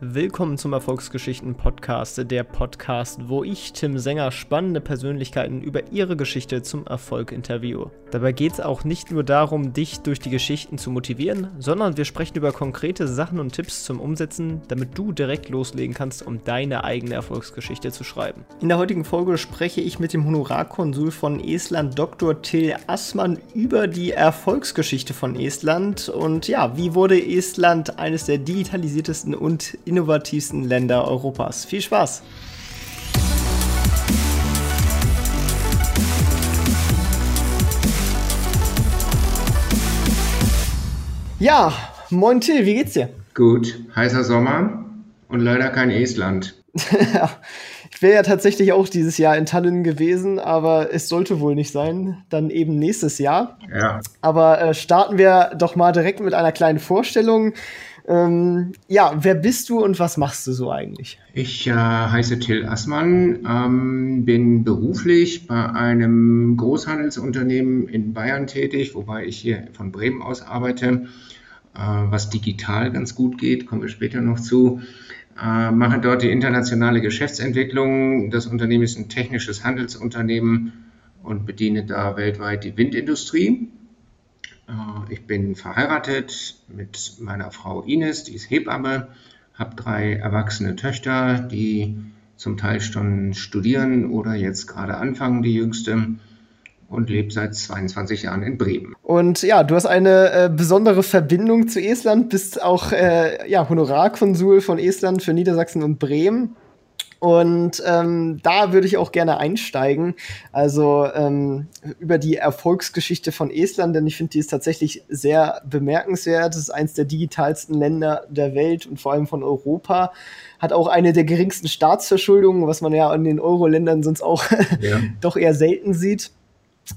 Willkommen zum Erfolgsgeschichten Podcast, der Podcast, wo ich, Tim Sänger, spannende Persönlichkeiten über ihre Geschichte zum Erfolg interviewe. Dabei geht es auch nicht nur darum, dich durch die Geschichten zu motivieren, sondern wir sprechen über konkrete Sachen und Tipps zum Umsetzen, damit du direkt loslegen kannst, um deine eigene Erfolgsgeschichte zu schreiben. In der heutigen Folge spreche ich mit dem Honorarkonsul von Estland, Dr. Till Assmann, über die Erfolgsgeschichte von Estland und ja, wie wurde Estland eines der digitalisiertesten und innovativsten Länder Europas. Viel Spaß! Ja, moin Till, wie geht's dir? Gut, heißer Sommer und leider kein Estland. ich wäre ja tatsächlich auch dieses Jahr in Tallinn gewesen, aber es sollte wohl nicht sein. Dann eben nächstes Jahr. Ja. Aber äh, starten wir doch mal direkt mit einer kleinen Vorstellung. Ähm, ja, wer bist du und was machst du so eigentlich? Ich äh, heiße Till Assmann, ähm, bin beruflich bei einem Großhandelsunternehmen in Bayern tätig, wobei ich hier von Bremen aus arbeite, äh, was digital ganz gut geht, kommen wir später noch zu. Äh, mache dort die internationale Geschäftsentwicklung. Das Unternehmen ist ein technisches Handelsunternehmen und bediene da weltweit die Windindustrie. Äh, ich bin verheiratet mit meiner Frau Ines, die ist Hebamme, habe drei erwachsene Töchter, die zum Teil schon studieren oder jetzt gerade anfangen, die jüngste und lebe seit 22 Jahren in Bremen. Und ja, du hast eine äh, besondere Verbindung zu Estland, bist auch äh, ja, Honorarkonsul von Estland für Niedersachsen und Bremen. Und ähm, da würde ich auch gerne einsteigen. Also ähm, über die Erfolgsgeschichte von Estland, denn ich finde, die ist tatsächlich sehr bemerkenswert. Es ist eines der digitalsten Länder der Welt und vor allem von Europa. Hat auch eine der geringsten Staatsverschuldungen, was man ja in den Euro-Ländern sonst auch ja. doch eher selten sieht.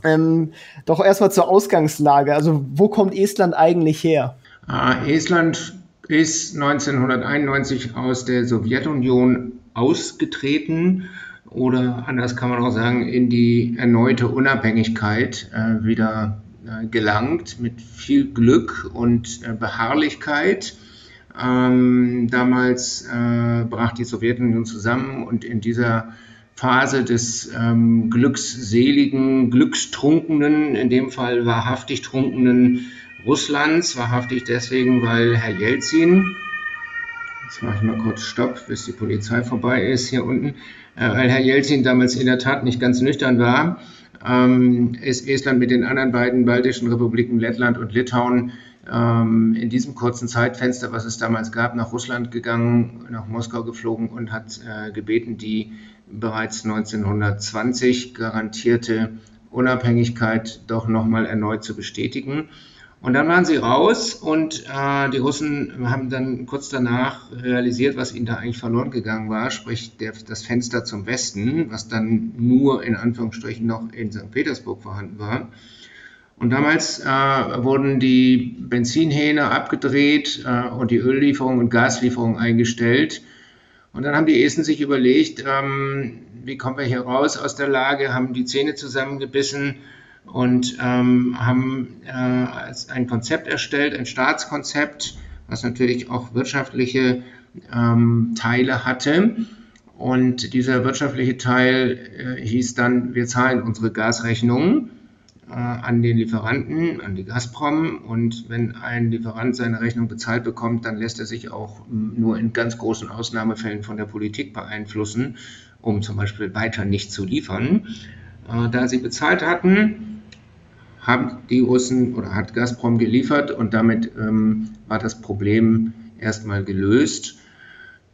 Ähm, doch erstmal zur Ausgangslage. Also, wo kommt Estland eigentlich her? Ah, Estland ist 1991 aus der Sowjetunion ausgetreten oder anders kann man auch sagen, in die erneute Unabhängigkeit äh, wieder äh, gelangt mit viel Glück und äh, Beharrlichkeit. Ähm, damals äh, brach die Sowjetunion zusammen und in dieser Phase des ähm, glücksseligen, glückstrunkenen, in dem Fall wahrhaftig trunkenen Russlands, wahrhaftig deswegen, weil Herr Jelzin, Jetzt mache ich mal kurz Stopp, bis die Polizei vorbei ist hier unten. Äh, weil Herr Jelzin damals in der Tat nicht ganz nüchtern war, ähm, ist Estland mit den anderen beiden baltischen Republiken Lettland und Litauen ähm, in diesem kurzen Zeitfenster, was es damals gab, nach Russland gegangen, nach Moskau geflogen und hat äh, gebeten, die bereits 1920 garantierte Unabhängigkeit doch nochmal erneut zu bestätigen. Und dann waren sie raus und äh, die Russen haben dann kurz danach realisiert, was ihnen da eigentlich verloren gegangen war, sprich der, das Fenster zum Westen, was dann nur in Anführungsstrichen noch in St. Petersburg vorhanden war. Und damals äh, wurden die Benzinhähne abgedreht äh, und die Öllieferung und Gaslieferung eingestellt. Und dann haben die Esten sich überlegt, ähm, wie kommen wir hier raus aus der Lage, haben die Zähne zusammengebissen und ähm, haben äh, ein Konzept erstellt, ein Staatskonzept, was natürlich auch wirtschaftliche ähm, Teile hatte. Und dieser wirtschaftliche Teil äh, hieß dann, wir zahlen unsere Gasrechnungen äh, an den Lieferanten, an die Gazprom. Und wenn ein Lieferant seine Rechnung bezahlt bekommt, dann lässt er sich auch nur in ganz großen Ausnahmefällen von der Politik beeinflussen, um zum Beispiel weiter nicht zu liefern. Äh, da sie bezahlt hatten, haben die Russen oder hat Gazprom geliefert und damit ähm, war das Problem erstmal gelöst.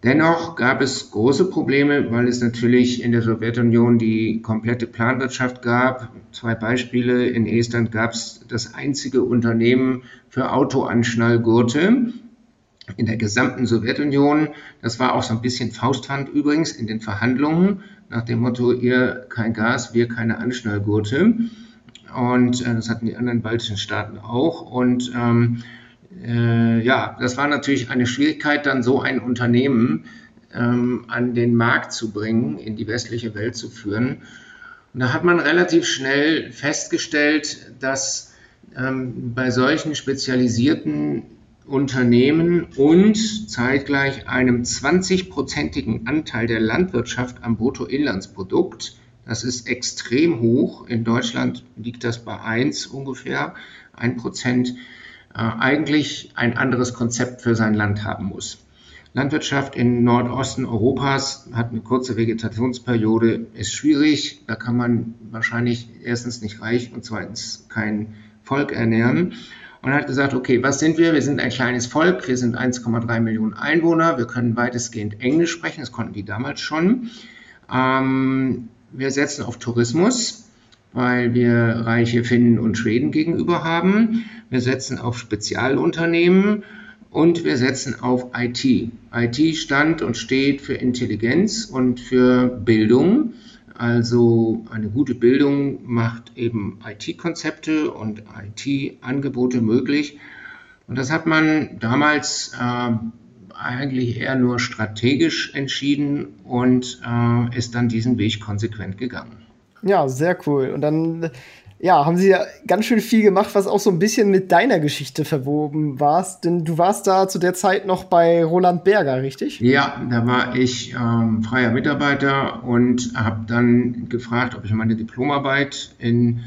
Dennoch gab es große Probleme, weil es natürlich in der Sowjetunion die komplette Planwirtschaft gab. Zwei Beispiele. In Estland gab es das einzige Unternehmen für Autoanschnallgurte in der gesamten Sowjetunion. Das war auch so ein bisschen Fausthand übrigens in den Verhandlungen nach dem Motto, ihr kein Gas, wir keine Anschnallgurte. Und äh, das hatten die anderen baltischen Staaten auch. Und ähm, äh, ja, das war natürlich eine Schwierigkeit, dann so ein Unternehmen ähm, an den Markt zu bringen, in die westliche Welt zu führen. Und da hat man relativ schnell festgestellt, dass ähm, bei solchen spezialisierten Unternehmen und zeitgleich einem 20-prozentigen Anteil der Landwirtschaft am Bruttoinlandsprodukt. Das ist extrem hoch. In Deutschland liegt das bei 1 ungefähr, 1 Prozent. Äh, eigentlich ein anderes Konzept für sein Land haben muss. Landwirtschaft im Nordosten Europas hat eine kurze Vegetationsperiode, ist schwierig. Da kann man wahrscheinlich erstens nicht reich und zweitens kein Volk ernähren und hat gesagt, okay, was sind wir? Wir sind ein kleines Volk, wir sind 1,3 Millionen Einwohner, wir können weitestgehend Englisch sprechen, das konnten die damals schon. Ähm, wir setzen auf Tourismus, weil wir reiche Finnen und Schweden gegenüber haben. Wir setzen auf Spezialunternehmen und wir setzen auf IT. IT stand und steht für Intelligenz und für Bildung. Also eine gute Bildung macht eben IT-Konzepte und IT-Angebote möglich. Und das hat man damals äh, eigentlich eher nur strategisch entschieden und äh, ist dann diesen Weg konsequent gegangen. Ja, sehr cool. Und dann ja, haben sie ja ganz schön viel gemacht, was auch so ein bisschen mit deiner Geschichte verwoben warst. Denn du warst da zu der Zeit noch bei Roland Berger, richtig? Ja, da war ich ähm, freier Mitarbeiter und habe dann gefragt, ob ich meine Diplomarbeit in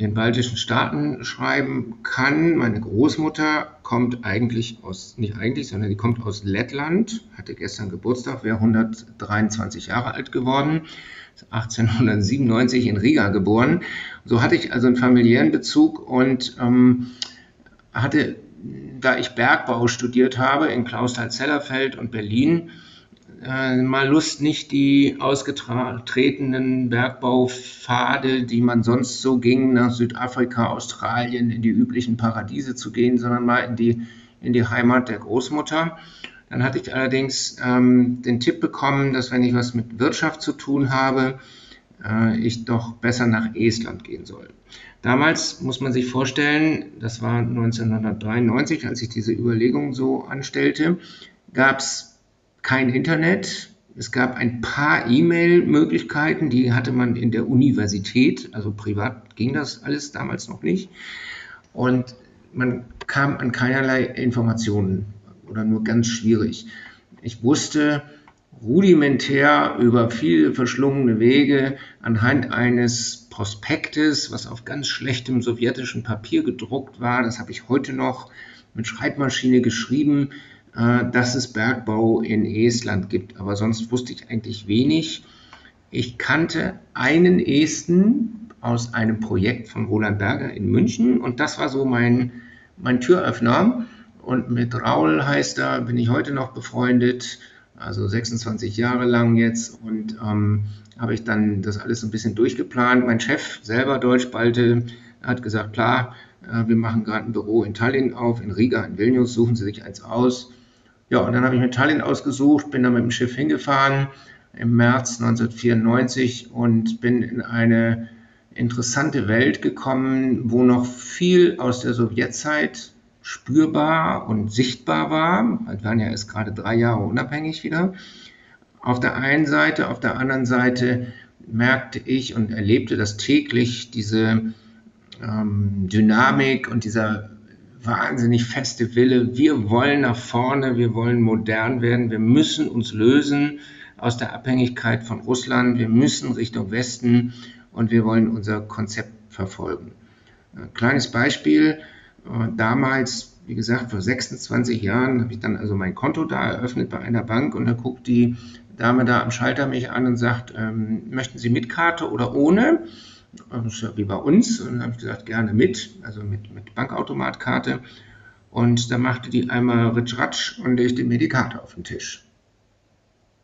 den baltischen Staaten schreiben kann. Meine Großmutter kommt eigentlich aus, nicht eigentlich, sondern die kommt aus Lettland, hatte gestern Geburtstag, wäre 123 Jahre alt geworden. 1897 in Riga geboren. So hatte ich also einen familiären Bezug und ähm, hatte, da ich Bergbau studiert habe in Clausthal-Zellerfeld und Berlin, äh, mal Lust, nicht die ausgetretenen Bergbaupfade, die man sonst so ging, nach Südafrika, Australien, in die üblichen Paradiese zu gehen, sondern mal in die, in die Heimat der Großmutter. Dann hatte ich allerdings ähm, den Tipp bekommen, dass wenn ich was mit Wirtschaft zu tun habe, äh, ich doch besser nach Estland gehen soll. Damals muss man sich vorstellen, das war 1993, als ich diese Überlegung so anstellte, gab es kein Internet. Es gab ein paar E-Mail-Möglichkeiten, die hatte man in der Universität, also privat ging das alles damals noch nicht. Und man kam an keinerlei Informationen oder nur ganz schwierig. Ich wusste rudimentär über viele verschlungene Wege anhand eines Prospektes, was auf ganz schlechtem sowjetischen Papier gedruckt war, das habe ich heute noch mit Schreibmaschine geschrieben, äh, dass es Bergbau in Estland gibt. Aber sonst wusste ich eigentlich wenig. Ich kannte einen Esten aus einem Projekt von Roland Berger in München und das war so mein, mein Türöffner. Und mit Raul heißt er, bin ich heute noch befreundet, also 26 Jahre lang jetzt. Und ähm, habe ich dann das alles so ein bisschen durchgeplant. Mein Chef selber, Deutschbalte, hat gesagt, klar, äh, wir machen gerade ein Büro in Tallinn auf, in Riga, in Vilnius, suchen Sie sich eins aus. Ja, und dann habe ich mir Tallinn ausgesucht, bin dann mit dem Schiff hingefahren im März 1994 und bin in eine interessante Welt gekommen, wo noch viel aus der Sowjetzeit spürbar und sichtbar war. Wir waren ja erst gerade drei Jahre unabhängig wieder. Auf der einen Seite, auf der anderen Seite merkte ich und erlebte das täglich, diese ähm, Dynamik und dieser wahnsinnig feste Wille, wir wollen nach vorne, wir wollen modern werden, wir müssen uns lösen aus der Abhängigkeit von Russland, wir müssen Richtung Westen und wir wollen unser Konzept verfolgen. Ein kleines Beispiel, damals, wie gesagt, vor 26 Jahren habe ich dann also mein Konto da eröffnet bei einer Bank und da guckt die Dame da am Schalter mich an und sagt, ähm, möchten Sie mit Karte oder ohne? wie bei uns. Und dann habe ich gesagt, gerne mit, also mit, mit Bankautomatkarte. Und da machte die einmal Ritsch-Ratsch und legte mir die Karte auf den Tisch.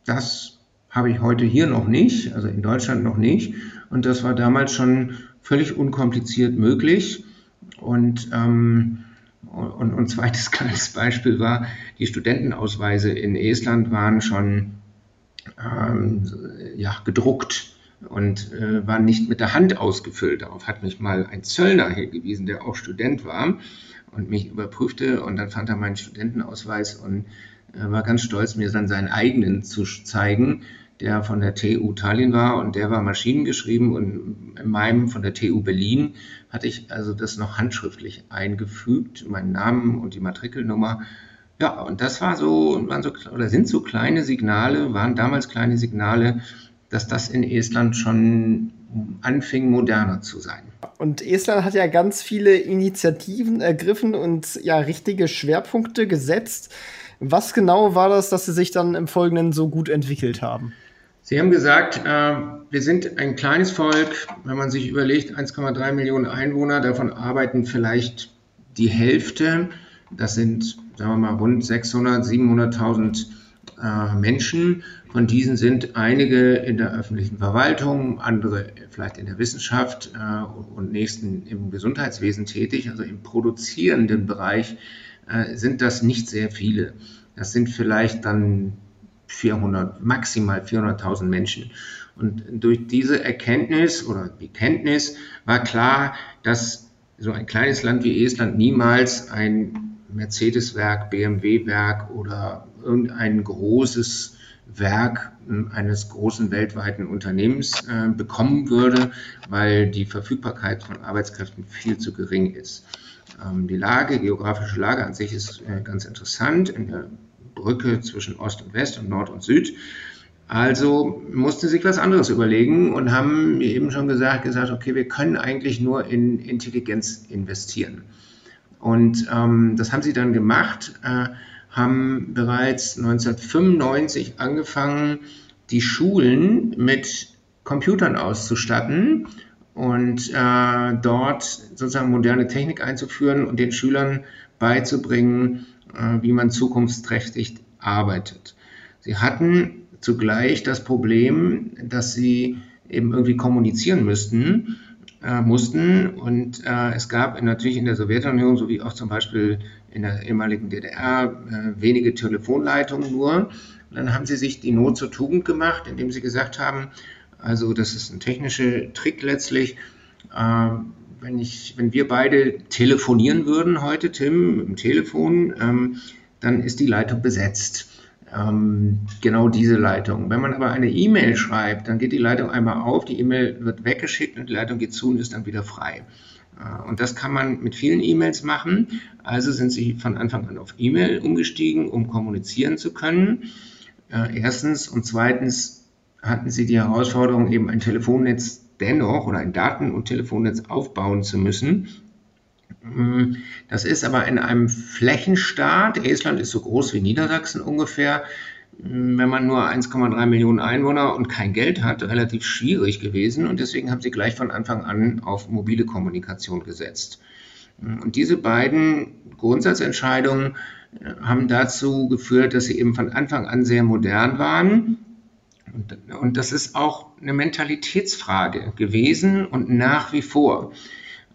Das habe ich heute hier noch nicht, also in Deutschland noch nicht. Und das war damals schon völlig unkompliziert möglich. Und, ähm, und, und zweites kleines Beispiel war, die Studentenausweise in Estland waren schon ähm, ja, gedruckt und äh, waren nicht mit der Hand ausgefüllt. Darauf hat mich mal ein Zöllner hingewiesen, der auch Student war und mich überprüfte und dann fand er meinen Studentenausweis und äh, war ganz stolz, mir dann seinen eigenen zu zeigen, der von der TU Tallinn war und der war maschinengeschrieben und in meinem von der TU Berlin hatte ich also das noch handschriftlich eingefügt, meinen Namen und die Matrikelnummer. Ja, und das war so, waren so, oder sind so kleine Signale, waren damals kleine Signale, dass das in Estland schon anfing, moderner zu sein. Und Estland hat ja ganz viele Initiativen ergriffen und ja richtige Schwerpunkte gesetzt. Was genau war das, dass sie sich dann im Folgenden so gut entwickelt haben? Sie haben gesagt, äh, wir sind ein kleines Volk. Wenn man sich überlegt, 1,3 Millionen Einwohner, davon arbeiten vielleicht die Hälfte. Das sind, sagen wir mal, rund 600, 700.000 äh, Menschen. Von diesen sind einige in der öffentlichen Verwaltung, andere vielleicht in der Wissenschaft äh, und nächsten im Gesundheitswesen tätig, also im produzierenden Bereich sind das nicht sehr viele. Das sind vielleicht dann 400, maximal 400.000 Menschen. Und durch diese Erkenntnis oder Bekenntnis war klar, dass so ein kleines Land wie Estland niemals ein Mercedes-Werk, BMW-Werk oder irgendein großes Werk eines großen weltweiten Unternehmens äh, bekommen würde, weil die Verfügbarkeit von Arbeitskräften viel zu gering ist. Ähm, die Lage, geografische Lage an sich ist äh, ganz interessant in der Brücke zwischen Ost und West und Nord und Süd. Also musste sich was anderes überlegen und haben eben schon gesagt, gesagt, okay, wir können eigentlich nur in Intelligenz investieren. Und ähm, das haben sie dann gemacht, äh, haben bereits 1995 angefangen, die Schulen mit Computern auszustatten und äh, dort sozusagen moderne Technik einzuführen und den Schülern beizubringen, wie man zukunftsträchtig arbeitet. Sie hatten zugleich das Problem, dass sie eben irgendwie kommunizieren müssten, äh, mussten und äh, es gab natürlich in der Sowjetunion sowie auch zum Beispiel in der ehemaligen DDR äh, wenige Telefonleitungen nur. Und dann haben sie sich die Not zur Tugend gemacht, indem sie gesagt haben, also das ist ein technischer Trick letztlich. Wenn, ich, wenn wir beide telefonieren würden heute, Tim, dem Telefon, ähm, dann ist die Leitung besetzt. Ähm, genau diese Leitung. Wenn man aber eine E-Mail schreibt, dann geht die Leitung einmal auf, die E-Mail wird weggeschickt und die Leitung geht zu und ist dann wieder frei. Äh, und das kann man mit vielen E-Mails machen. Also sind sie von Anfang an auf E-Mail umgestiegen, um kommunizieren zu können. Äh, erstens und zweitens hatten sie die Herausforderung, eben ein Telefonnetz dennoch oder ein Daten- und Telefonnetz aufbauen zu müssen. Mm, das ist aber in einem Flächenstaat, Estland ist so groß wie Niedersachsen ungefähr, mm, wenn man nur 1,3 Millionen Einwohner und kein Geld hat, relativ schwierig gewesen. Und deswegen haben sie gleich von Anfang an auf mobile Kommunikation gesetzt. Mm, und diese beiden Grundsatzentscheidungen äh, haben dazu geführt, dass sie eben von Anfang an sehr modern waren und, und das ist auch eine Mentalitätsfrage gewesen und nach wie vor.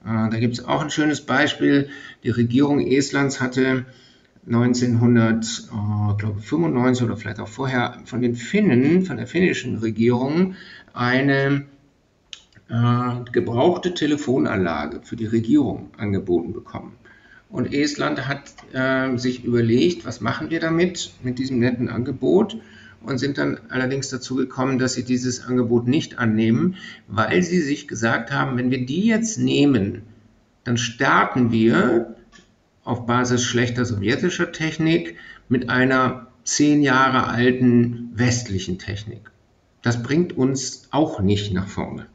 Äh, da gibt es auch ein schönes Beispiel. Die Regierung Estlands hatte 1995 oder vielleicht auch vorher von den Finnen, von der finnischen Regierung, eine äh, gebrauchte Telefonanlage für die Regierung angeboten bekommen. Und Estland hat äh, sich überlegt, was machen wir damit, mit diesem netten Angebot und sind dann allerdings dazu gekommen, dass sie dieses Angebot nicht annehmen, weil sie sich gesagt haben, wenn wir die jetzt nehmen, dann starten wir auf Basis schlechter sowjetischer Technik mit einer zehn Jahre alten westlichen Technik. Das bringt uns auch nicht nach vorne.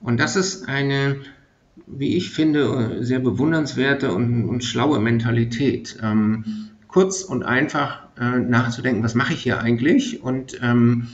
Und das ist eine, wie ich finde, sehr bewundernswerte und, und schlaue Mentalität. Ähm, kurz und einfach äh, nachzudenken, was mache ich hier eigentlich und ähm,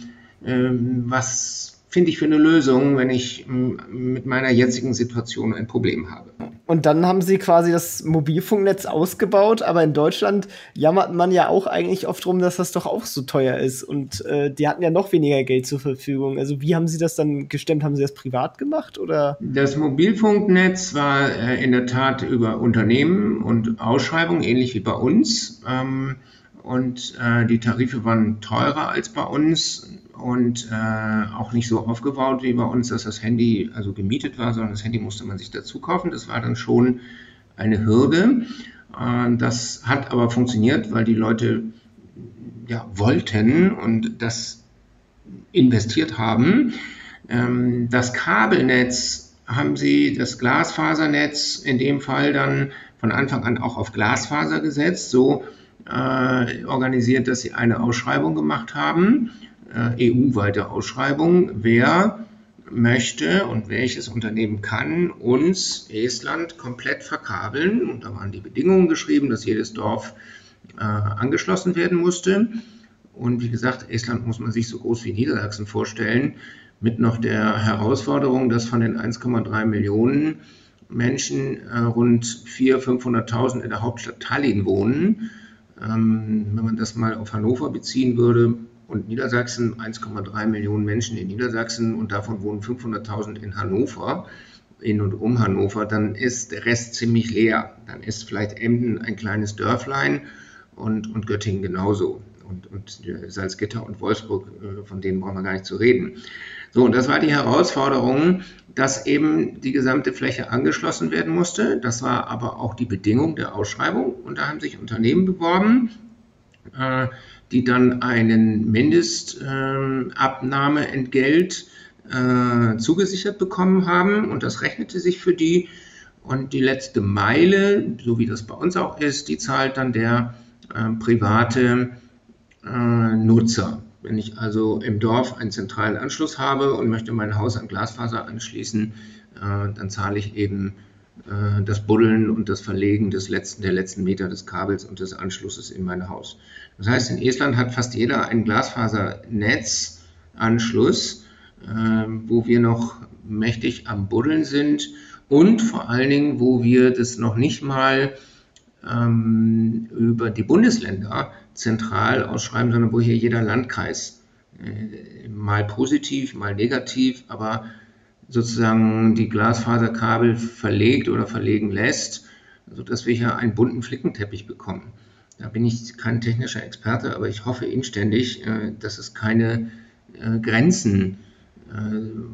ähm, was finde ich für eine Lösung, wenn ich mit meiner jetzigen Situation ein Problem habe. Und dann haben sie quasi das Mobilfunknetz ausgebaut, aber in Deutschland jammert man ja auch eigentlich oft drum, dass das doch auch so teuer ist. Und äh, die hatten ja noch weniger Geld zur Verfügung. Also wie haben sie das dann gestemmt? Haben sie das privat gemacht oder? Das Mobilfunknetz war äh, in der Tat über Unternehmen und Ausschreibungen, ähnlich wie bei uns. Ähm, und äh, die Tarife waren teurer als bei uns und äh, auch nicht so aufgebaut wie bei uns, dass das Handy also gemietet war, sondern das Handy musste man sich dazu kaufen. Das war dann schon eine Hürde. Äh, das hat aber funktioniert, weil die Leute ja wollten und das investiert haben. Ähm, das Kabelnetz haben sie, das Glasfasernetz in dem Fall dann von Anfang an auch auf Glasfaser gesetzt, so äh, organisiert, dass sie eine Ausschreibung gemacht haben, EU-weite Ausschreibung, wer möchte und welches Unternehmen kann uns Estland komplett verkabeln. Und da waren die Bedingungen geschrieben, dass jedes Dorf äh, angeschlossen werden musste. Und wie gesagt, Estland muss man sich so groß wie Niedersachsen vorstellen, mit noch der Herausforderung, dass von den 1,3 Millionen Menschen äh, rund 400.000, 500.000 in der Hauptstadt Tallinn wohnen. Ähm, wenn man das mal auf Hannover beziehen würde, und Niedersachsen 1,3 Millionen Menschen in Niedersachsen und davon wohnen 500.000 in Hannover, in und um Hannover, dann ist der Rest ziemlich leer. Dann ist vielleicht Emden ein kleines Dörflein und, und Göttingen genauso. Und, und Salzgitter und Wolfsburg, äh, von denen brauchen wir gar nicht zu reden. So, und das war die Herausforderung, dass eben die gesamte Fläche angeschlossen werden musste. Das war aber auch die Bedingung der Ausschreibung. Und da haben sich Unternehmen beworben, äh, die dann einen Mindestabnahmeentgelt äh, zugesichert bekommen haben und das rechnete sich für die. Und die letzte Meile, so wie das bei uns auch ist, die zahlt dann der äh, private äh, Nutzer. Wenn ich also im Dorf einen zentralen Anschluss habe und möchte mein Haus an Glasfaser anschließen, äh, dann zahle ich eben das Buddeln und das Verlegen des letzten, der letzten Meter des Kabels und des Anschlusses in mein Haus. Das heißt, in Estland hat fast jeder einen Glasfasernetzanschluss, äh, wo wir noch mächtig am Buddeln sind und vor allen Dingen, wo wir das noch nicht mal ähm, über die Bundesländer zentral ausschreiben, sondern wo hier jeder Landkreis äh, mal positiv, mal negativ, aber sozusagen die Glasfaserkabel verlegt oder verlegen lässt, sodass wir hier einen bunten Flickenteppich bekommen. Da bin ich kein technischer Experte, aber ich hoffe inständig, äh, dass es keine äh, Grenzen äh,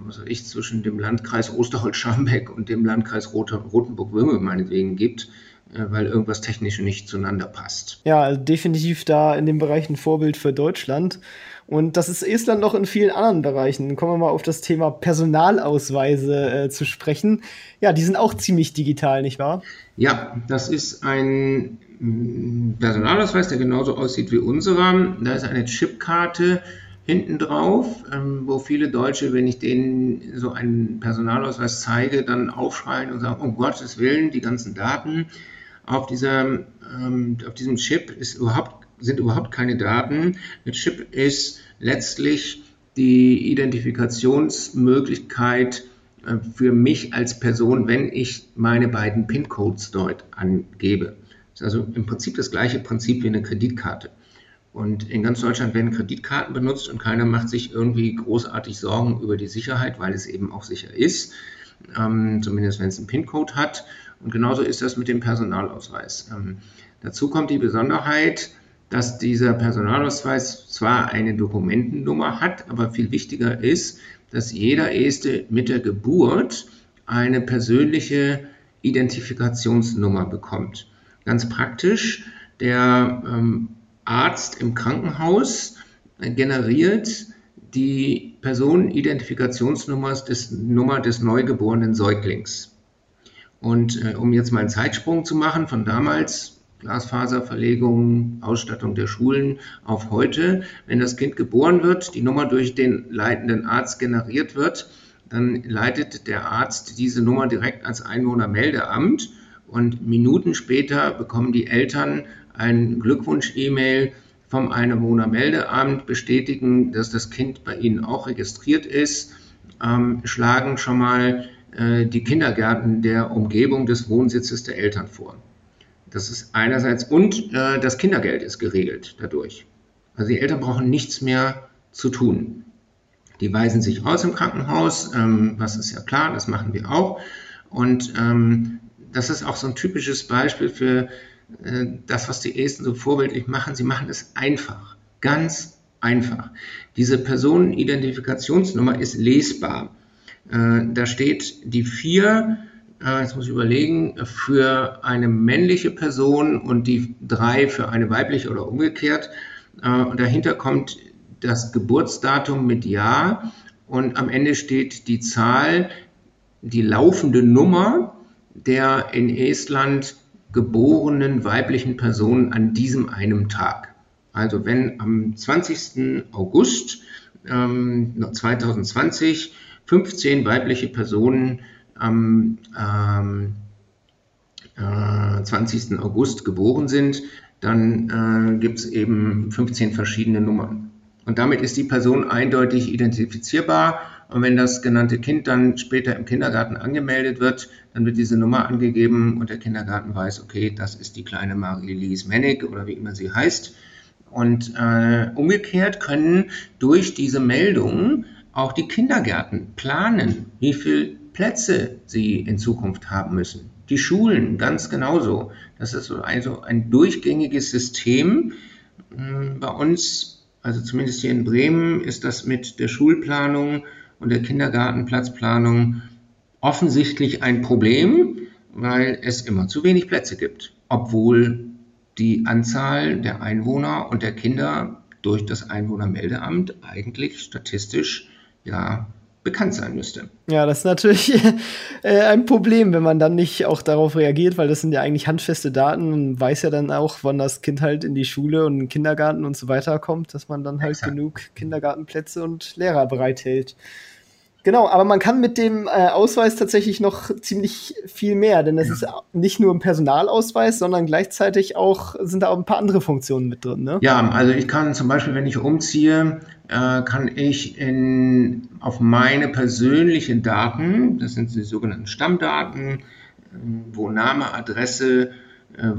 was ich, zwischen dem Landkreis Osterholz-Scharmbeck und dem Landkreis Rotenburg-Würme meinetwegen gibt, weil irgendwas technisch nicht zueinander passt. Ja, also definitiv da in dem Bereich ein Vorbild für Deutschland. Und das ist Estland noch in vielen anderen Bereichen. Kommen wir mal auf das Thema Personalausweise äh, zu sprechen. Ja, die sind auch ziemlich digital, nicht wahr? Ja, das ist ein mm, Personalausweis, der genauso aussieht wie unserer. Da ist eine Chipkarte hinten drauf, ähm, wo viele Deutsche, wenn ich denen so einen Personalausweis zeige, dann aufschreien und sagen, um Gottes Willen, die ganzen Daten. Auf, dieser, ähm, auf diesem Chip ist überhaupt sind überhaupt keine Daten. Der Chip ist letztlich die Identifikationsmöglichkeit äh, für mich als Person, wenn ich meine beiden PIN-Codes dort angebe. Das ist also im Prinzip das gleiche Prinzip wie eine Kreditkarte. Und in ganz Deutschland werden Kreditkarten benutzt und keiner macht sich irgendwie großartig Sorgen über die Sicherheit, weil es eben auch sicher ist, ähm, zumindest wenn es einen PIN-Code hat. Und genauso ist das mit dem Personalausweis. Ähm, dazu kommt die Besonderheit, dass dieser Personalausweis zwar eine Dokumentennummer hat, aber viel wichtiger ist, dass jeder Este mit der Geburt eine persönliche Identifikationsnummer bekommt. Ganz praktisch, der ähm, Arzt im Krankenhaus generiert die Personenidentifikationsnummer des, Nummer des neugeborenen Säuglings. Und äh, um jetzt mal einen Zeitsprung zu machen von damals, Glasfaserverlegung, Ausstattung der Schulen auf heute. Wenn das Kind geboren wird, die Nummer durch den leitenden Arzt generiert wird, dann leitet der Arzt diese Nummer direkt ans Einwohnermeldeamt und Minuten später bekommen die Eltern ein Glückwunsch-E-Mail vom Einwohnermeldeamt, bestätigen, dass das Kind bei ihnen auch registriert ist, ähm, schlagen schon mal äh, die Kindergärten der Umgebung des Wohnsitzes der Eltern vor. Das ist einerseits, und äh, das Kindergeld ist geregelt dadurch. Also die Eltern brauchen nichts mehr zu tun. Die weisen sich aus im Krankenhaus, ähm, was ist ja klar, das machen wir auch. Und ähm, das ist auch so ein typisches Beispiel für äh, das, was die Esten so vorbildlich machen. Sie machen es einfach, ganz einfach. Diese Personenidentifikationsnummer ist lesbar. Äh, da steht die vier äh, jetzt muss ich überlegen, für eine männliche Person und die drei für eine weibliche oder umgekehrt. Äh, dahinter kommt das Geburtsdatum mit Ja und am Ende steht die Zahl, die laufende Nummer der in Estland geborenen weiblichen Personen an diesem einem Tag. Also wenn am 20. August ähm, 2020 15 weibliche Personen am ähm, äh, 20. August geboren sind, dann äh, gibt es eben 15 verschiedene Nummern. Und damit ist die Person eindeutig identifizierbar. Und wenn das genannte Kind dann später im Kindergarten angemeldet wird, dann wird diese Nummer angegeben und der Kindergarten weiß, okay, das ist die kleine Marie-Lise Mennig oder wie immer sie heißt. Und äh, umgekehrt können durch diese Meldung auch die Kindergärten planen, wie viele Plätze sie in Zukunft haben müssen. Die Schulen ganz genauso. Das ist also ein durchgängiges System. Hm, bei uns, also zumindest hier in Bremen, ist das mit der Schulplanung und der Kindergartenplatzplanung offensichtlich ein Problem, weil es immer zu wenig Plätze gibt, obwohl die Anzahl der Einwohner und der Kinder durch das Einwohnermeldeamt eigentlich statistisch ja bekannt sein müsste. Ja, das ist natürlich äh, ein Problem, wenn man dann nicht auch darauf reagiert, weil das sind ja eigentlich handfeste Daten und weiß ja dann auch, wann das Kind halt in die Schule und in den Kindergarten und so weiter kommt, dass man dann halt Exakt. genug Kindergartenplätze und Lehrer bereithält. Genau, aber man kann mit dem äh, Ausweis tatsächlich noch ziemlich viel mehr, denn es ja. ist nicht nur ein Personalausweis, sondern gleichzeitig auch sind da auch ein paar andere Funktionen mit drin. Ne? Ja, also ich kann zum Beispiel, wenn ich umziehe, äh, kann ich in, auf meine persönlichen Daten, das sind die sogenannten Stammdaten, äh, wo Name, Adresse, äh,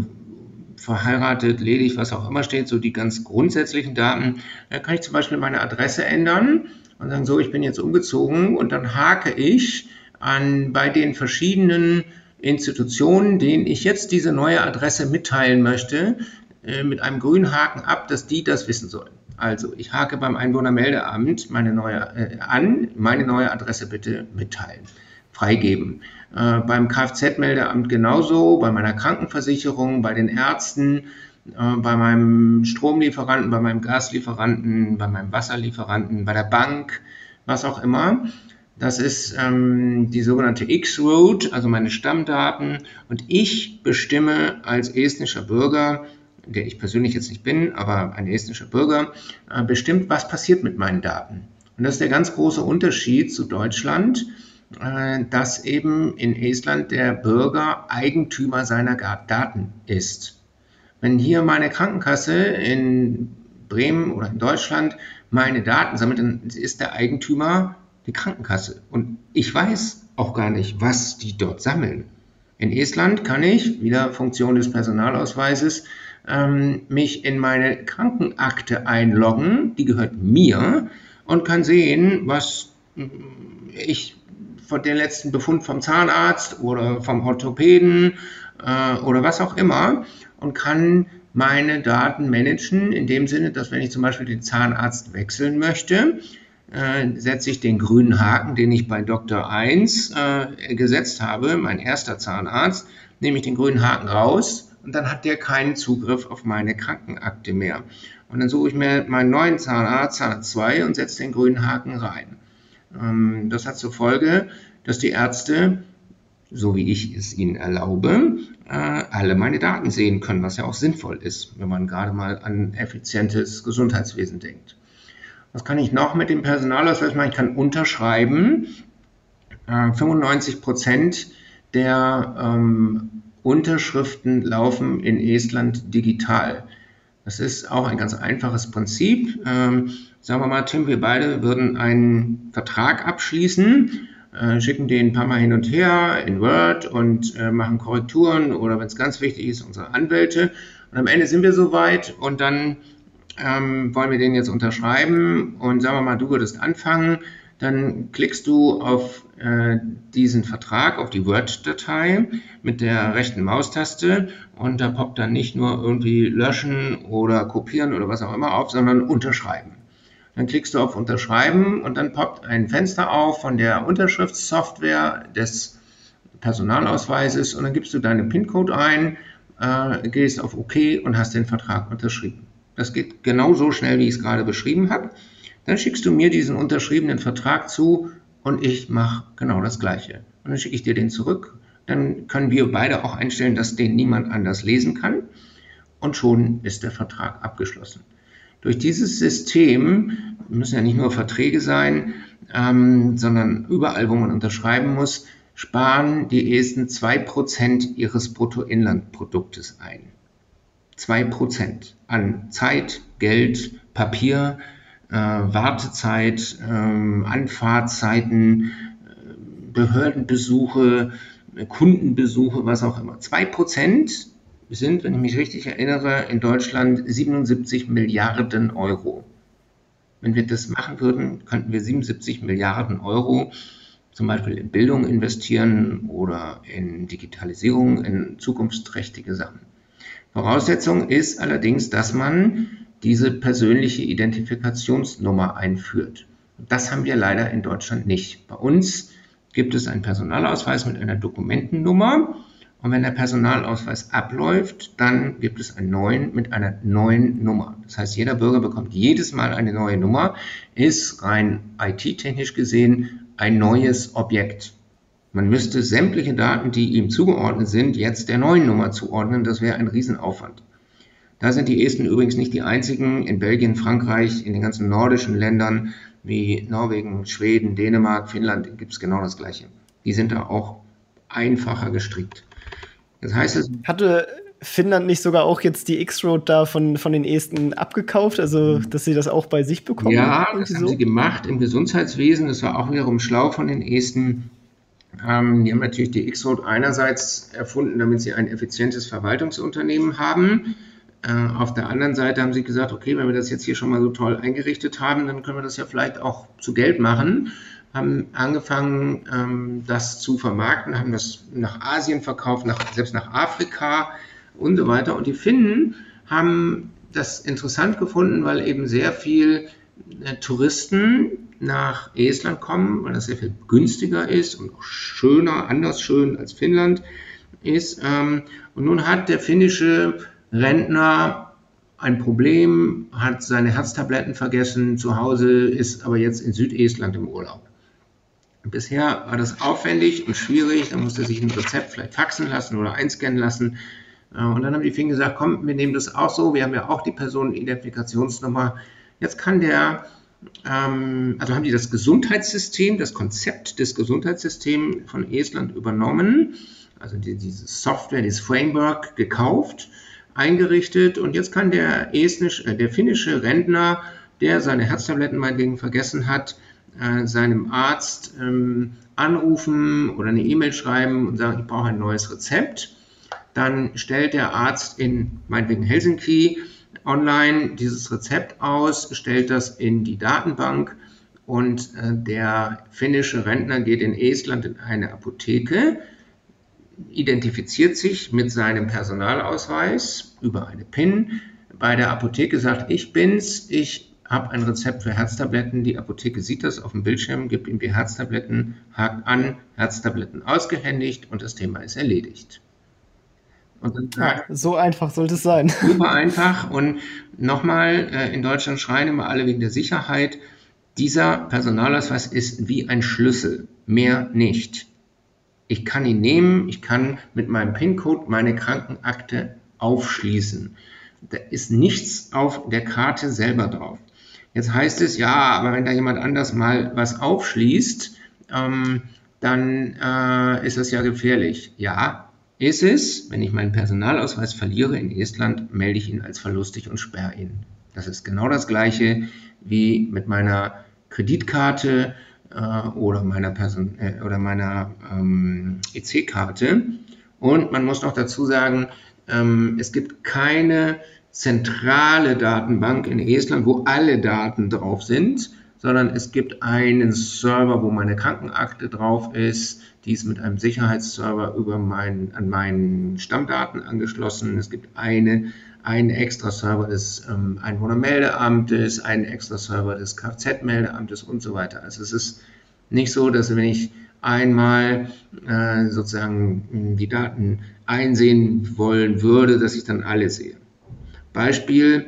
verheiratet, ledig, was auch immer steht, so die ganz grundsätzlichen Daten, da kann ich zum Beispiel meine Adresse ändern und sagen, so, ich bin jetzt umgezogen und dann hake ich an bei den verschiedenen Institutionen, denen ich jetzt diese neue Adresse mitteilen möchte, äh, mit einem grünen Haken ab, dass die das wissen sollen. Also ich hake beim Einwohnermeldeamt meine neue, äh, an, meine neue Adresse bitte mitteilen, freigeben. Äh, beim Kfz-Meldeamt genauso, bei meiner Krankenversicherung, bei den Ärzten, äh, bei meinem Stromlieferanten, bei meinem Gaslieferanten, bei meinem Wasserlieferanten, bei der Bank, was auch immer. Das ist ähm, die sogenannte X-Road, also meine Stammdaten. Und ich bestimme als estnischer Bürger, der ich persönlich jetzt nicht bin, aber ein estnischer Bürger, äh, bestimmt, was passiert mit meinen Daten. Und das ist der ganz große Unterschied zu Deutschland, äh, dass eben in Estland der Bürger Eigentümer seiner Daten ist. Wenn hier meine Krankenkasse in Bremen oder in Deutschland meine Daten sammelt, dann ist der Eigentümer die Krankenkasse. Und ich weiß auch gar nicht, was die dort sammeln. In Estland kann ich, wieder Funktion des Personalausweises, ähm, mich in meine Krankenakte einloggen, die gehört mir, und kann sehen, was ich von den letzten Befund vom Zahnarzt oder vom Orthopäden äh, oder was auch immer und kann meine Daten managen, in dem Sinne, dass wenn ich zum Beispiel den Zahnarzt wechseln möchte, äh, setze ich den grünen Haken, den ich bei Dr. 1 äh, gesetzt habe, mein erster Zahnarzt, nehme ich den grünen Haken raus und dann hat der keinen Zugriff auf meine Krankenakte mehr. Und dann suche ich mir meinen neuen Zahnarzt, Zahnarzt 2, und setze den grünen Haken rein. Ähm, das hat zur Folge, dass die Ärzte, so wie ich es ihnen erlaube, äh, alle meine Daten sehen können, was ja auch sinnvoll ist, wenn man gerade mal an effizientes Gesundheitswesen denkt. Was kann ich noch mit dem Personalausweis machen? Ich kann unterschreiben. Äh, 95 Prozent der ähm, Unterschriften laufen in Estland digital. Das ist auch ein ganz einfaches Prinzip. Ähm, sagen wir mal, Tim, wir beide würden einen Vertrag abschließen äh, schicken den ein paar Mal hin und her in Word und äh, machen Korrekturen oder wenn es ganz wichtig ist, unsere Anwälte. Und am Ende sind wir soweit und dann ähm, wollen wir den jetzt unterschreiben und sagen wir mal, du würdest anfangen, dann klickst du auf äh, diesen Vertrag, auf die Word-Datei mit der rechten Maustaste und da poppt dann nicht nur irgendwie löschen oder kopieren oder was auch immer auf, sondern unterschreiben. Dann klickst du auf Unterschreiben und dann poppt ein Fenster auf von der Unterschriftssoftware des Personalausweises und dann gibst du deinen PIN-Code ein, äh, gehst auf OK und hast den Vertrag unterschrieben. das geht genau so schnell, wie ich es gerade beschrieben habe. Dann schickst du mir diesen unterschriebenen Vertrag zu und ich mache genau das Gleiche. Und dann schicke ich dir den zurück. Dann können wir beide auch einstellen, dass den niemand anders lesen kann. Und schon ist der Vertrag abgeschlossen. Durch dieses System müssen ja nicht nur Verträge sein, ähm, sondern überall, wo man unterschreiben muss, sparen die Esten 2% ihres Bruttoinlandproduktes ein. 2% an Zeit, Geld, Papier, äh, Wartezeit, äh, Anfahrtzeiten, Behördenbesuche, Kundenbesuche, was auch immer. 2% sind, wenn ich mich richtig erinnere, in Deutschland 77 Milliarden Euro. Wenn wir das machen würden, könnten wir 77 Milliarden Euro zum Beispiel in Bildung investieren oder in Digitalisierung, in zukunftsträchtige Sachen. Voraussetzung ist allerdings, dass man diese persönliche Identifikationsnummer einführt. Das haben wir leider in Deutschland nicht. Bei uns gibt es einen Personalausweis mit einer Dokumentennummer und wenn der Personalausweis abläuft, dann gibt es einen neuen mit einer neuen Nummer. Das heißt, jeder Bürger bekommt jedes Mal eine neue Nummer, ist rein IT-technisch gesehen ein neues Objekt. Man müsste sämtliche Daten, die ihm zugeordnet sind, jetzt der neuen Nummer zuordnen. Das wäre ein Riesenaufwand. Da sind die Esten übrigens nicht die einzigen. In Belgien, Frankreich, in den ganzen nordischen Ländern wie Norwegen, Schweden, Dänemark, Finnland gibt es genau das Gleiche. Die sind da auch einfacher gestrickt. Das heißt, es hatte Finnland nicht sogar auch jetzt die X-Road da von, von den Esten abgekauft, also dass sie das auch bei sich bekommen? Ja, das haben so? sie gemacht im Gesundheitswesen. Das war auch wiederum schlau von den Esten. Ähm, die haben natürlich die X-Road einerseits erfunden, damit sie ein effizientes Verwaltungsunternehmen haben. Äh, auf der anderen Seite haben sie gesagt, okay, wenn wir das jetzt hier schon mal so toll eingerichtet haben, dann können wir das ja vielleicht auch zu Geld machen. Haben angefangen, ähm, das zu vermarkten, haben das nach Asien verkauft, nach, selbst nach Afrika und so weiter. Und die Finnen haben das interessant gefunden, weil eben sehr viel äh, Touristen nach Estland kommen, weil das sehr viel günstiger ist und auch schöner, anders schön als Finnland ist. Ähm, und nun hat der finnische Rentner ein Problem, hat seine Herztabletten vergessen zu Hause, ist aber jetzt in Südestland im Urlaub. Bisher war das aufwendig und schwierig, da musste sich ein Rezept vielleicht faxen lassen oder einscannen lassen. Äh, und dann haben die Fingen gesagt, komm, wir nehmen das auch so, wir haben ja auch die Personenidentifikationsnummer. Jetzt kann der, ähm, also haben die das Gesundheitssystem, das Konzept des Gesundheitssystems von Estland übernommen, also die, diese Software, dieses Framework gekauft eingerichtet und jetzt kann der, estnisch, äh, der finnische Rentner, der seine Herztabletten meinetwegen vergessen hat, äh, seinem Arzt ähm, anrufen oder eine E-Mail schreiben und sagen, ich brauche ein neues Rezept. Dann stellt der Arzt in meinetwegen Helsinki online dieses Rezept aus, stellt das in die Datenbank und äh, der finnische Rentner geht in Estland in eine Apotheke, identifiziert sich mit seinem Personalausweis über eine PIN bei der Apotheke, sagt, ich bin's, ich habe ein Rezept für Herztabletten. Die Apotheke sieht das auf dem Bildschirm, gibt ihm die Herztabletten, hakt an, Herztabletten ausgehändigt und das Thema ist erledigt. Dann, ja, so einfach sollte es sein. Super einfach. Und nochmal, äh, in Deutschland schreien immer alle wegen der Sicherheit. Dieser Personalausweis ist wie ein Schlüssel, mehr nicht. Ich kann ihn nehmen, ich kann mit meinem PIN-Code meine Krankenakte aufschließen. Da ist nichts auf der Karte selber drauf. Jetzt heißt es, ja, aber wenn da jemand anders mal was aufschließt, ähm, dann äh, ist das ja gefährlich. Ja, ist es. Wenn ich meinen Personalausweis verliere in Estland, melde ich ihn als verlustig und sperre ihn. Das ist genau das gleiche wie mit meiner Kreditkarte äh, oder meiner, äh, meiner ähm, EC-Karte. Und man muss noch dazu sagen, ähm, es gibt keine zentrale Datenbank in Estland, wo alle Daten drauf sind, sondern es gibt einen Server, wo meine Krankenakte drauf ist. Die ist mit einem Sicherheitsserver über mein, an meinen Stammdaten angeschlossen. Es gibt eine ein extra Server des ähm, Einwohnermeldeamtes, ein extra Server des Kfz-Meldeamtes und so weiter. Also es ist nicht so, dass wenn ich einmal äh, sozusagen die Daten einsehen wollen würde, dass ich dann alle sehe. Beispiel,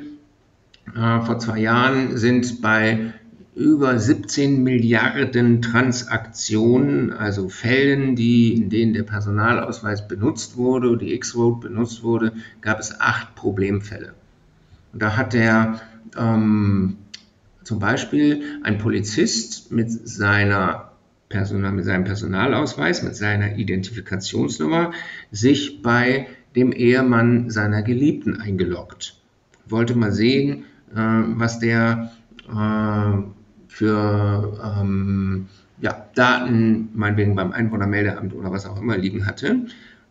äh, vor zwei Jahren sind bei über 17 Milliarden Transaktionen, also Fällen, die, in denen der Personalausweis benutzt wurde, die X-Road benutzt wurde, gab es acht Problemfälle. Und da hat der ähm, zum Beispiel ein Polizist mit seiner Personal, mit seinem Personalausweis, mit seiner Identifikationsnummer sich bei dem Ehemann seiner Geliebten eingeloggt. Wollte mal sehen, äh, was der äh, für ähm, ja, Daten, meinetwegen beim Einwohnermeldeamt oder was auch immer liegen hatte.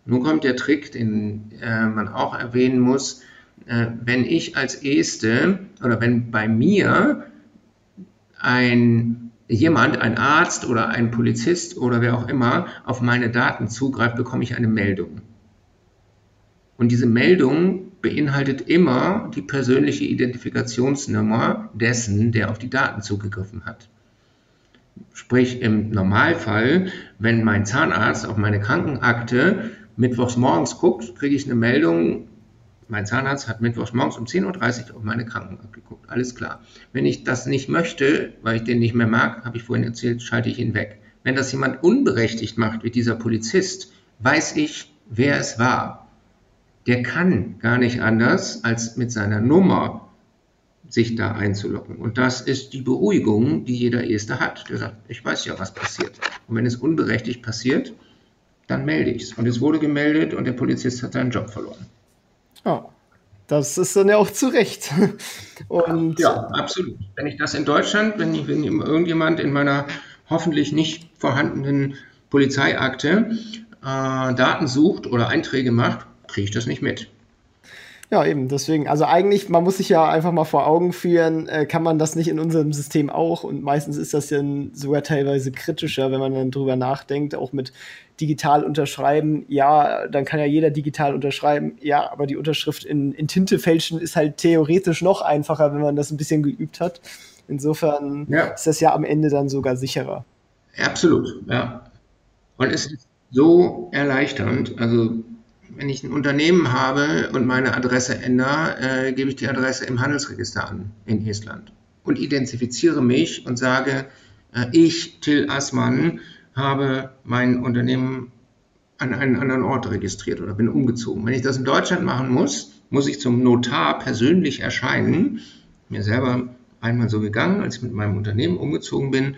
Nun kommt der Trick, den äh, man auch erwähnen muss. Äh, wenn ich als Erste oder wenn bei mir ein jemand, ein Arzt oder ein Polizist oder wer auch immer auf meine Daten zugreift, bekomme ich eine Meldung. Und diese Meldung beinhaltet immer die persönliche Identifikationsnummer dessen, der auf die Daten zugegriffen hat. Sprich, im Normalfall, wenn mein Zahnarzt auf meine Krankenakte mittwochs morgens guckt, kriege ich eine Meldung, mein Zahnarzt hat mittwochs morgens um 10.30 Uhr auf meine Krankenakte geguckt. Alles klar. Wenn ich das nicht möchte, weil ich den nicht mehr mag, habe ich vorhin erzählt, schalte ich ihn weg. Wenn das jemand unberechtigt macht, wie dieser Polizist, weiß ich, wer es war der kann gar nicht anders, als mit seiner Nummer sich da einzuloggen. Und das ist die Beruhigung, die jeder Erste hat. Der sagt, ich weiß ja, was passiert. Und wenn es unberechtigt passiert, dann melde ich es. Und es wurde gemeldet und der Polizist hat seinen Job verloren. Ja, das ist dann ja auch zu Recht. Und ja, absolut. Wenn ich das in Deutschland, wenn, ich, wenn irgendjemand in meiner hoffentlich nicht vorhandenen Polizeiakte äh, Daten sucht oder Einträge macht, kriege ich das nicht mit. Ja, eben, deswegen, also eigentlich, man muss sich ja einfach mal vor Augen führen, äh, kann man das nicht in unserem System auch und meistens ist das ja sogar teilweise kritischer, wenn man dann drüber nachdenkt, auch mit digital unterschreiben, ja, dann kann ja jeder digital unterschreiben, ja, aber die Unterschrift in, in Tinte fälschen ist halt theoretisch noch einfacher, wenn man das ein bisschen geübt hat. Insofern ja. ist das ja am Ende dann sogar sicherer. Absolut, ja. Und es ist so erleichternd, also wenn ich ein Unternehmen habe und meine Adresse ändere, äh, gebe ich die Adresse im Handelsregister an in Estland und identifiziere mich und sage, äh, ich, Till Assmann, habe mein Unternehmen an einen anderen Ort registriert oder bin umgezogen. Wenn ich das in Deutschland machen muss, muss ich zum Notar persönlich erscheinen. Mir selber einmal so gegangen, als ich mit meinem Unternehmen umgezogen bin,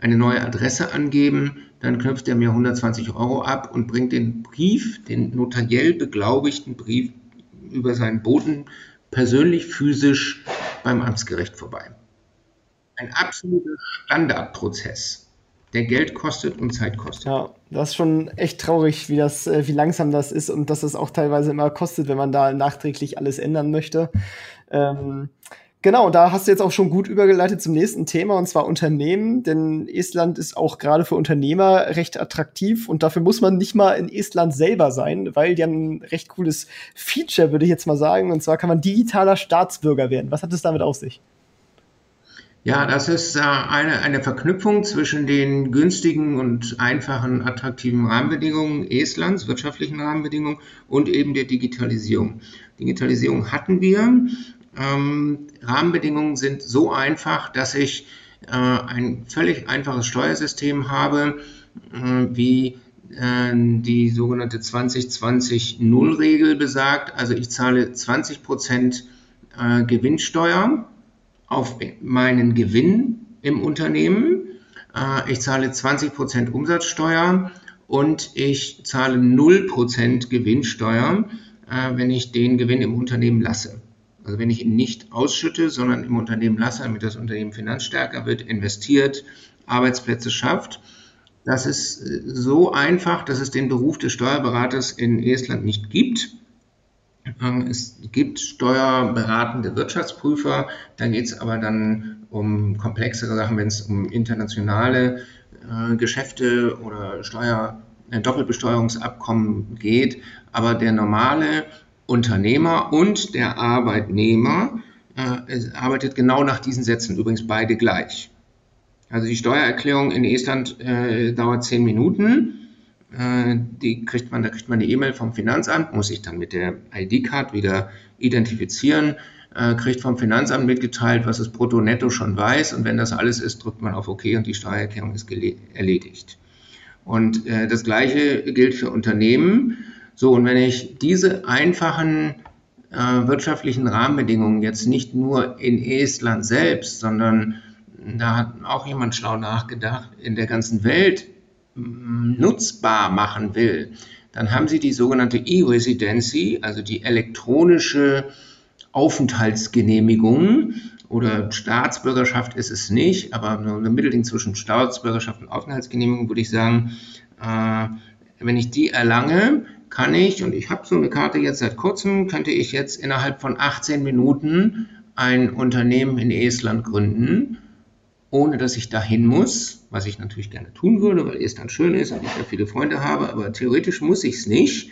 eine neue Adresse angeben, dann knüpft er mir 120 Euro ab und bringt den Brief, den notariell beglaubigten Brief über seinen Boten persönlich physisch beim Amtsgericht vorbei. Ein absoluter Standardprozess, der Geld kostet und Zeit kostet. Ja, das ist schon echt traurig, wie, das, äh, wie langsam das ist und dass es auch teilweise immer kostet, wenn man da nachträglich alles ändern möchte. Ähm, Genau, da hast du jetzt auch schon gut übergeleitet zum nächsten Thema, und zwar Unternehmen, denn Estland ist auch gerade für Unternehmer recht attraktiv und dafür muss man nicht mal in Estland selber sein, weil die haben ein recht cooles Feature, würde ich jetzt mal sagen, und zwar kann man digitaler Staatsbürger werden. Was hat es damit auf sich? Ja, das ist äh, eine, eine Verknüpfung zwischen den günstigen und einfachen, attraktiven Rahmenbedingungen Estlands, wirtschaftlichen Rahmenbedingungen und eben der Digitalisierung. Digitalisierung hatten wir, ähm, Rahmenbedingungen sind so einfach, dass ich äh, ein völlig einfaches Steuersystem habe, äh, wie äh, die sogenannte 2020-Null-Regel besagt. Also ich zahle 20 Prozent äh, Gewinnsteuer auf meinen Gewinn im Unternehmen. Äh, ich zahle 20 Prozent Umsatzsteuer und ich zahle 0 Prozent Gewinnsteuer, äh, wenn ich den Gewinn im Unternehmen lasse. Also wenn ich ihn nicht ausschütte, sondern im Unternehmen lasse, damit das Unternehmen finanzstärker wird, investiert, Arbeitsplätze schafft. Das ist äh, so einfach, dass es den Beruf des Steuerberaters in Estland nicht gibt. Ähm, es gibt steuerberatende Wirtschaftsprüfer, da geht es aber dann um komplexere Sachen, wenn es um internationale äh, Geschäfte oder Steuer, äh, Doppelbesteuerungsabkommen geht. Aber der normale Unternehmer und der Arbeitnehmer äh, arbeitet genau nach diesen Sätzen, übrigens beide gleich. Also die Steuererklärung in Estland äh, dauert zehn Minuten. Äh, die kriegt man, da kriegt man eine E-Mail vom Finanzamt, muss sich dann mit der ID-Card wieder identifizieren. äh, kriegt vom Finanzamt mitgeteilt, was das Brutto-Netto schon weiß. Und wenn das alles ist, drückt man auf OK und die Steuererklärung ist erledigt. Und äh, das Gleiche gilt für Unternehmen. So, und wenn ich diese einfachen äh, wirtschaftlichen Rahmenbedingungen jetzt nicht nur in Estland selbst, sondern da hat auch jemand schlau nachgedacht, in der ganzen Welt nutzbar machen will, dann haben Sie die sogenannte E-Residency, also die elektronische Aufenthaltsgenehmigung. Oder Staatsbürgerschaft ist es nicht, aber ein Mittelding zwischen Staatsbürgerschaft und Aufenthaltsgenehmigung würde ich sagen, äh, wenn ich die erlange, kann ich, und ich habe so eine Karte jetzt seit kurzem, könnte ich jetzt innerhalb von 18 Minuten ein Unternehmen in Estland gründen ohne dass ich dahin muss, was ich natürlich gerne tun würde, weil es dann schön ist und ich da viele Freunde habe, aber theoretisch muss ich es nicht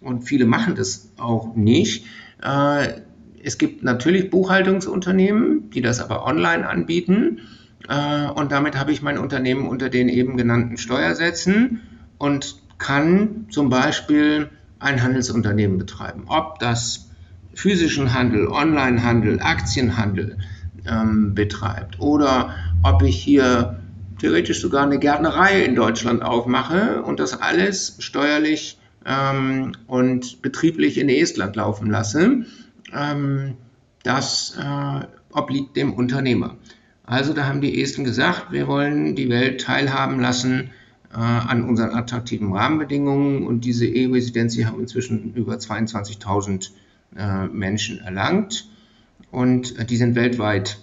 und viele machen das auch nicht. Äh, es gibt natürlich Buchhaltungsunternehmen, die das aber online anbieten äh, und damit habe ich mein Unternehmen unter den eben genannten Steuersätzen und kann zum Beispiel ein Handelsunternehmen betreiben. Ob das physischen Handel, Onlinehandel, Aktienhandel, ähm, betreibt oder ob ich hier theoretisch sogar eine Gärtnerei in Deutschland aufmache und das alles steuerlich ähm, und betrieblich in Estland laufen lasse. Ähm, das äh, obliegt dem Unternehmer. Also da haben die Esten gesagt, wir wollen die Welt teilhaben lassen an unseren attraktiven Rahmenbedingungen. Und diese E-Residenz haben inzwischen über 22.000 äh, Menschen erlangt. Und äh, die sind weltweit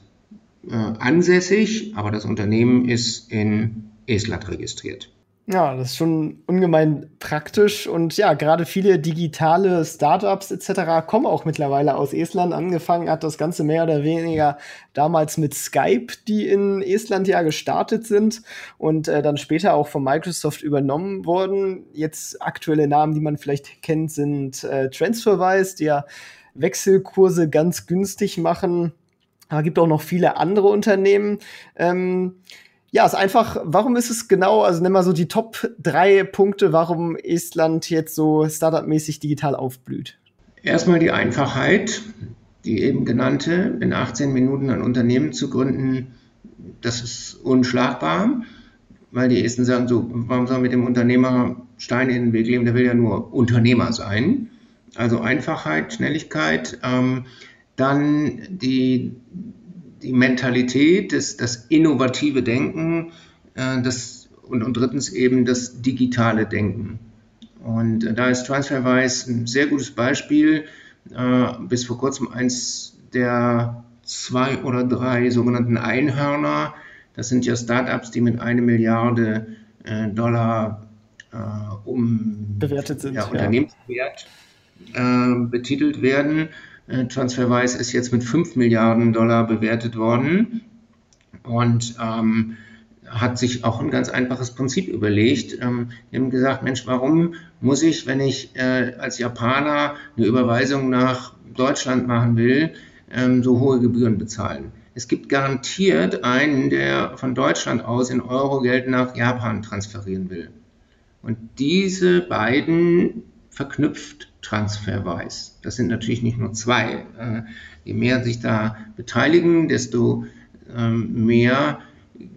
äh, ansässig, aber das Unternehmen ist in Estland registriert. Ja, das ist schon ungemein praktisch und ja, gerade viele digitale Startups etc. kommen auch mittlerweile aus Estland. Angefangen hat das Ganze mehr oder weniger damals mit Skype, die in Estland ja gestartet sind und äh, dann später auch von Microsoft übernommen wurden. Jetzt aktuelle Namen, die man vielleicht kennt, sind äh, TransferWise, die ja Wechselkurse ganz günstig machen. Aber gibt auch noch viele andere Unternehmen. Ähm, ja, ist einfach, warum ist es genau, also nimm mal so die Top drei Punkte, warum Estland jetzt so startup-mäßig digital aufblüht. Erstmal die Einfachheit, die eben genannte, in 18 Minuten ein Unternehmen zu gründen, das ist unschlagbar, weil die Esten sagen so, warum soll mit dem Unternehmer Stein in den Weg leben, der will ja nur Unternehmer sein. Also Einfachheit, Schnelligkeit, ähm, dann die, die Mentalität, das, das innovative Denken äh, das, und, und drittens eben das digitale Denken. Und äh, da ist TransferWise ein sehr gutes Beispiel. Äh, bis vor kurzem eins der zwei oder drei sogenannten Einhörner. Das sind ja Startups, die mit einer Milliarde äh, Dollar äh, um bewertet sind. Ja, Unternehmenswert ja. Äh, betitelt werden. Äh, TransferWise ist jetzt mit 5 Milliarden Dollar bewertet worden und ähm, hat sich auch ein ganz einfaches Prinzip überlegt. Ähm, die haben gesagt, Mensch, warum muss ich, wenn ich äh, als Japaner eine Überweisung nach Deutschland machen will, ähm, so hohe Gebühren bezahlen? Es gibt garantiert einen, der von Deutschland aus in Euro Geld nach Japan transferieren will. Und diese beiden verknüpft transferweis. Das sind natürlich nicht nur zwei. Äh, je mehr sich da beteiligen, desto ähm, mehr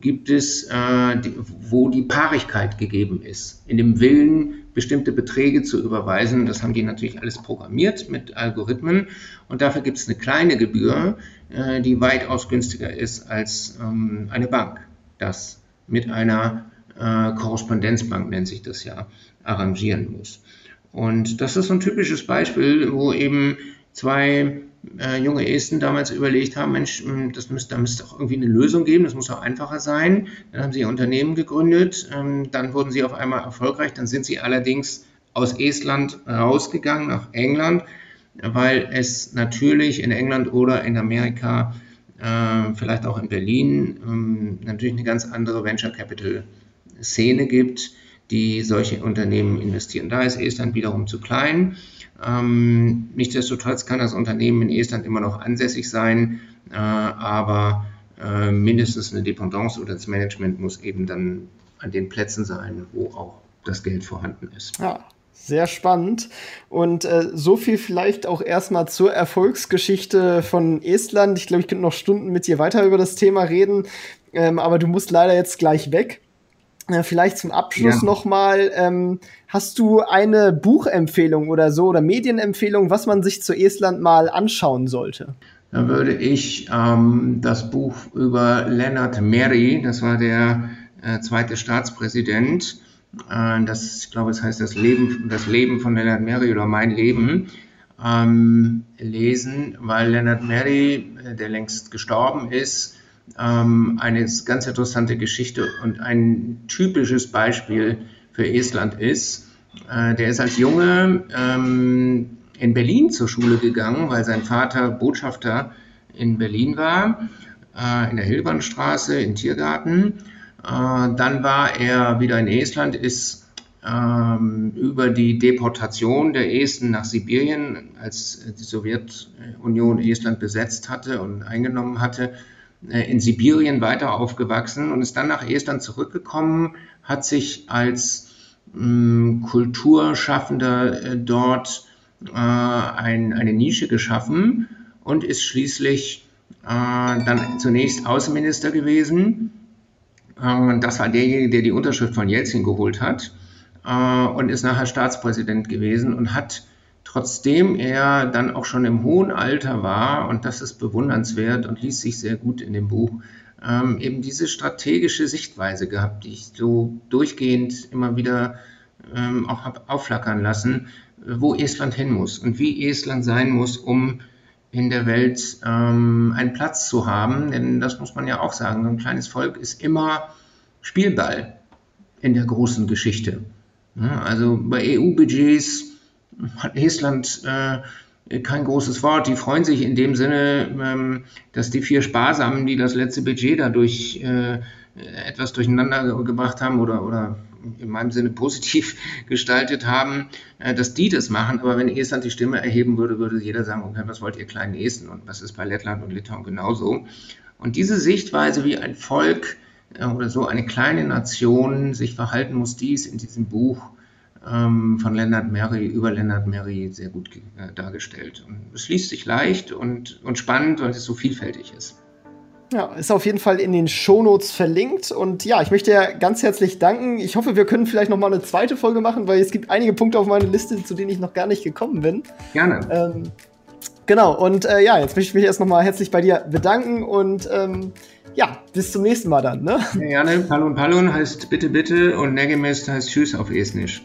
gibt es, äh, wo die Paarigkeit gegeben ist. In dem Willen, bestimmte Beträge zu überweisen. Das haben die natürlich alles programmiert mit Algorithmen. Und dafür gibt es eine kleine Gebühr, äh, die weitaus günstiger ist als ähm, eine Bank. Das mit einer Korrespondenzbank nennt sich das ja, arrangieren muss. Und das ist so ein typisches Beispiel, wo eben zwei äh, junge Esten damals überlegt haben, Mensch, hm, das müsste, da müsste auch irgendwie eine Lösung geben, das muss auch einfacher sein. Dann haben sie ihr Unternehmen gegründet, ähm, dann wurden sie auf einmal erfolgreich, dann sind sie allerdings aus Estland rausgegangen nach England, weil es natürlich in England oder in Amerika, äh, vielleicht auch in Berlin, ähm, natürlich eine ganz andere Venture Capital Szene gibt die solche Unternehmen investieren. Da ist Estland wiederum zu klein. Ähm, nichtsdestotrotz kann das Unternehmen in Estland immer noch ansässig sein, äh, aber äh, mindestens eine Dependance oder das Management muss eben dann an den Plätzen sein, wo auch das Geld vorhanden ist. Ja, Sehr spannend. Und äh, so viel vielleicht auch erstmal zur Erfolgsgeschichte von Estland. Ich glaube, ich könnte noch Stunden mit dir weiter über das Thema reden, ähm, aber du musst leider jetzt gleich weg. Äh, vielleicht zum Abschluss ja. noch mal, ähm, hast du eine Buchempfehlung oder so oder Medienempfehlung, was man sich zu Estland mal anschauen sollte? Da würde ich ähm, das Buch über Leonard Meri, das war der äh, zweite Staatspräsident, äh, das, ich glaube, es heißt das Leben, das Leben von Leonard Meri oder mein Leben, ähm, lesen, weil Leonard Meri, äh, der längst gestorben ist, ähm, eine ganz interessante Geschichte und ein typisches Beispiel für Estland ist. Äh, der ist als Junge ähm, in Berlin zur Schule gegangen, weil sein Vater Botschafter in Berlin war, äh, in der Hilbernstraße, im Tiergarten. Äh, dann war er wieder in Estland, ist ähm, über die Deportation der Esten nach Sibirien, als die Sowjetunion Estland besetzt hatte und eingenommen hatte, in Sibirien weiter aufgewachsen und ist dann nach Estland zurückgekommen, hat sich als mm, Kulturschaffender äh, dort äh, ein, eine Nische geschaffen und ist schließlich äh, dann zunächst Außenminister gewesen. Äh, das war derjenige, der die Unterschrift von Jelzin geholt hat äh, und ist nachher Staatspräsident gewesen und hat, trotzdem er dann auch schon im hohen Alter war, und das ist bewundernswert und liest sich sehr gut in dem Buch, ähm, eben diese strategische Sichtweise gehabt, die ich so durchgehend immer wieder ähm, auch habe aufflackern lassen, wo Estland hin muss und wie Estland sein muss, um in der Welt ähm, einen Platz zu haben. Denn das muss man ja auch sagen, so ein kleines Volk ist immer Spielball in der großen Geschichte. Ja, also bei EU-Budgets hat Estland äh, kein großes Wort. Die freuen sich in dem Sinne, ähm, dass die vier Sparsamen, die das letzte Budget dadurch äh, etwas durcheinander gebracht haben oder, oder in meinem Sinne positiv gestaltet haben, äh, dass die das machen. Aber wenn Estland die Stimme erheben würde, würde jeder sagen, okay, was wollt ihr kleinen Esten? Und was ist bei Lettland und Litauen genauso? Und diese Sichtweise, wie ein Volk äh, oder so eine kleine Nation sich verhalten muss, die ist in diesem Buch ähm, von Leonard Mary über Leonard Mary sehr gut äh, dargestellt. Und es liest sich leicht und, und spannend, weil es so vielfältig ist. Ja, ist auf jeden Fall in den Shownotes verlinkt. Und ja, ich möchte ja ganz herzlich danken. Ich hoffe, wir können vielleicht noch mal eine zweite Folge machen, weil es gibt einige Punkte auf meiner Liste, zu denen ich noch gar nicht gekommen bin. Gerne. Ähm, genau, und äh, ja, jetzt möchte ich mich erst noch mal herzlich bei dir bedanken und ähm, ja, bis zum nächsten Mal dann. Ne? Ja, gerne. Palun Palun heißt bitte, bitte und Negemest heißt Tschüss auf Estnisch.